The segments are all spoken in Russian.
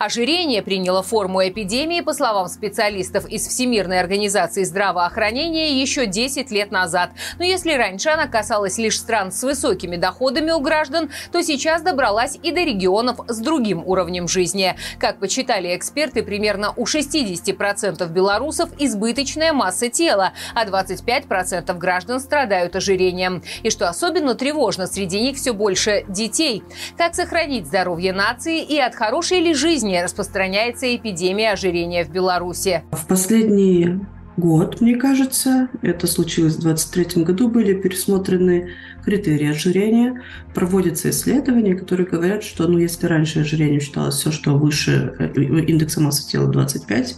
Ожирение приняло форму эпидемии, по словам специалистов из Всемирной организации здравоохранения, еще 10 лет назад. Но если раньше она касалась лишь стран с высокими доходами у граждан, то сейчас добралась и до регионов с другим уровнем жизни. Как почитали эксперты, примерно у 60% белорусов избыточная масса тела, а 25% граждан страдают ожирением. И что особенно тревожно, среди них все больше детей. Как сохранить здоровье нации и от хорошей ли жизни не распространяется эпидемия ожирения в Беларуси. В последний год, мне кажется, это случилось в 2023 году, были пересмотрены критерии ожирения, проводятся исследования, которые говорят, что ну, если раньше ожирение считалось все, что выше э, индекса массы тела 25,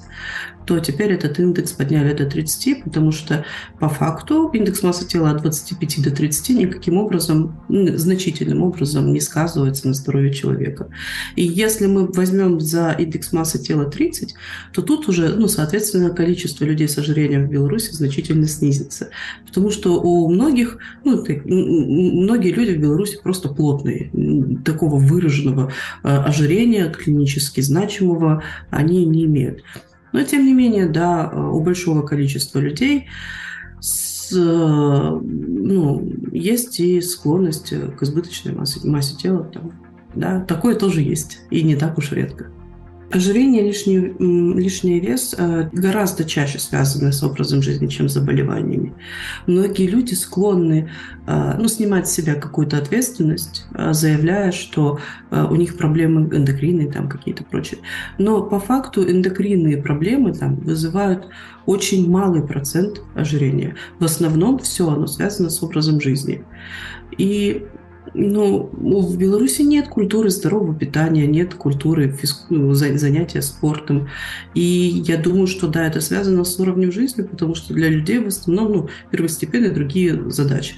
то теперь этот индекс подняли до 30, потому что по факту индекс массы тела от 25 до 30 никаким образом, значительным образом не сказывается на здоровье человека. И если мы возьмем за индекс массы тела 30, то тут уже, ну, соответственно, количество людей с ожирением в Беларуси значительно снизится. Потому что у многих, ну, многие люди в Беларуси просто плотные. Такого выраженного э, ожирения, клинически значимого, они не имеют. Но, тем не менее, да, у большого количества людей с, ну, есть и склонность к избыточной массе, массе тела. Там, да, такое тоже есть, и не так уж редко. Ожирение, лишний, лишний вес э, гораздо чаще связаны с образом жизни, чем с заболеваниями. Многие люди склонны э, ну, снимать с себя какую-то ответственность, э, заявляя, что у них проблемы эндокринные, там какие-то прочие. Но по факту эндокринные проблемы там вызывают очень малый процент ожирения. В основном все оно связано с образом жизни. И ну, в Беларуси нет культуры здорового питания, нет культуры. Ну, занятия спортом. И я думаю, что да, это связано с уровнем жизни, потому что для людей в основном ну, первостепенные другие задачи.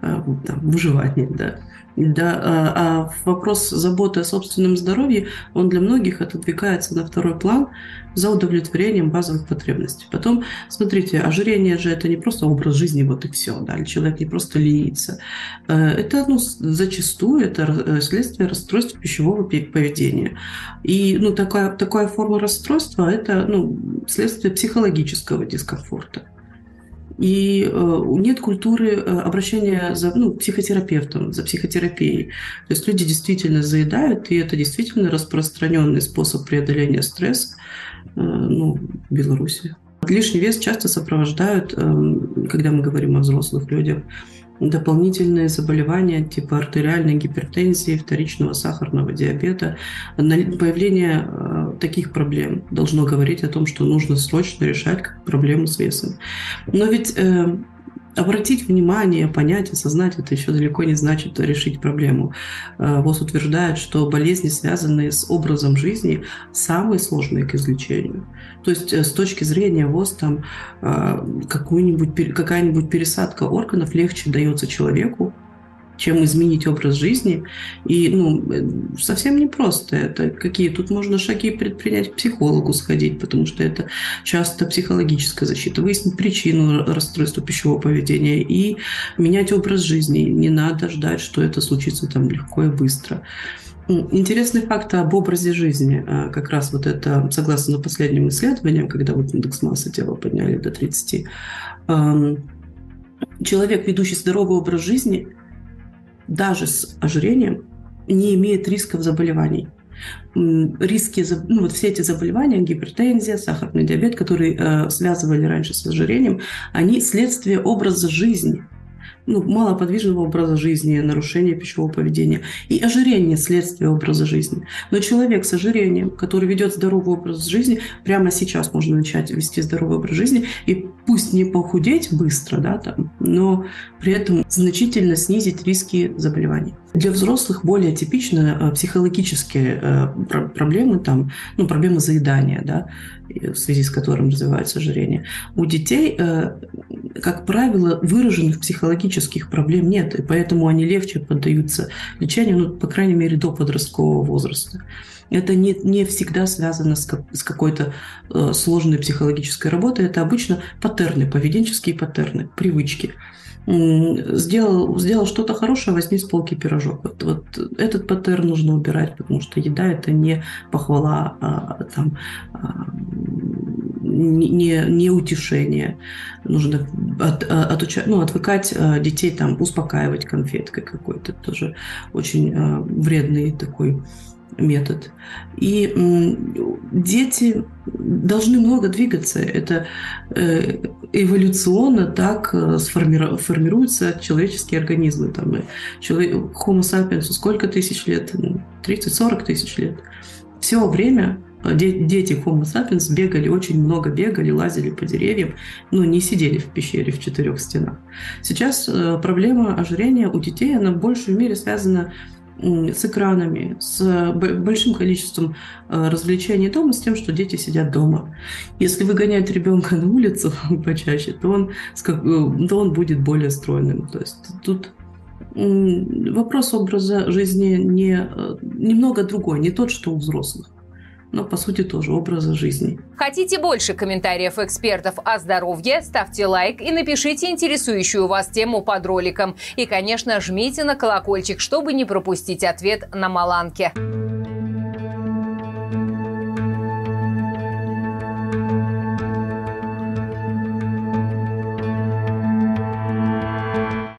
А, там, выживать нет, да. Да, а, а вопрос заботы о собственном здоровье, он для многих отодвигается на второй план за удовлетворением базовых потребностей. Потом, смотрите, ожирение же это не просто образ жизни, вот и все, да, человек не просто ленится. Э, это, ну, зачастую это э, следствие расстройства пищевого поведения. И, ну, такая, такая форма расстройства – это, ну, следствие психологического дискомфорта и э, нет культуры э, обращения за ну, психотерапевтом, за психотерапией. То есть люди действительно заедают, и это действительно распространенный способ преодоления стресса э, ну, в Беларуси. Лишний вес часто сопровождают, когда мы говорим о взрослых людях, дополнительные заболевания типа артериальной гипертензии, вторичного сахарного диабета. Появление таких проблем должно говорить о том, что нужно срочно решать проблему с весом. Но ведь э, обратить внимание, понять, осознать, это еще далеко не значит решить проблему. Э, ВОЗ утверждает, что болезни, связанные с образом жизни, самые сложные к излечению. То есть э, с точки зрения ВОЗ там э, какую-нибудь, какая-нибудь пересадка органов легче дается человеку, чем изменить образ жизни. И ну, совсем непросто это. Какие тут можно шаги предпринять к психологу сходить, потому что это часто психологическая защита, выяснить причину расстройства пищевого поведения и менять образ жизни. Не надо ждать, что это случится там легко и быстро. Интересный факт об образе жизни. А, как раз вот это, согласно последним исследованиям, когда вот индекс массы тела подняли до 30, человек, ведущий здоровый образ жизни, даже с ожирением не имеет рисков заболеваний. Риски, ну вот все эти заболевания, гипертензия, сахарный диабет, которые э, связывали раньше с ожирением, они следствие образа жизни – ну, малоподвижного образа жизни, нарушение пищевого поведения. И ожирение – следствие образа жизни. Но человек с ожирением, который ведет здоровый образ жизни, прямо сейчас можно начать вести здоровый образ жизни, и пусть не похудеть быстро, да, там, но при этом значительно снизить риски заболеваний. Для взрослых более типичны э, психологические э, проблемы, там, ну, проблемы заедания, да, в связи с которым развивается ожирение. У детей, э, как правило, выраженных психологических проблем нет, и поэтому они легче поддаются лечению, ну, по крайней мере, до подросткового возраста. Это не, не всегда связано с, как, с какой-то э, сложной психологической работой. Это обычно паттерны, поведенческие паттерны, привычки. сделал, сделал что-то хорошее, возьми с полки пирожок. Вот, вот этот паттерн нужно убирать, потому что еда – это не похвала, а, там, а, не, не утешение. Нужно от, от, ну, отвыкать а, детей, там, успокаивать конфеткой какой-то. Тоже очень а, вредный такой метод. И дети должны много двигаться. Это э, эволюционно так э, формируются человеческие организмы. Там, э, человек, Homo sapiens сколько тысяч лет? 30-40 тысяч лет. Все время дети Homo sapiens бегали, очень много бегали, лазили по деревьям, но не сидели в пещере в четырех стенах. Сейчас проблема ожирения у детей, она в большей мере связана с с экранами, с большим количеством э, развлечений дома, с тем, что дети сидят дома. Если выгонять ребенка на улицу почаще, то он, э, то он будет более стройным. То есть тут вопрос образа жизни не, э, немного другой, не тот, что у взрослых но по сути тоже образа жизни. Хотите больше комментариев экспертов о здоровье? Ставьте лайк и напишите интересующую вас тему под роликом. И, конечно, жмите на колокольчик, чтобы не пропустить ответ на Маланке.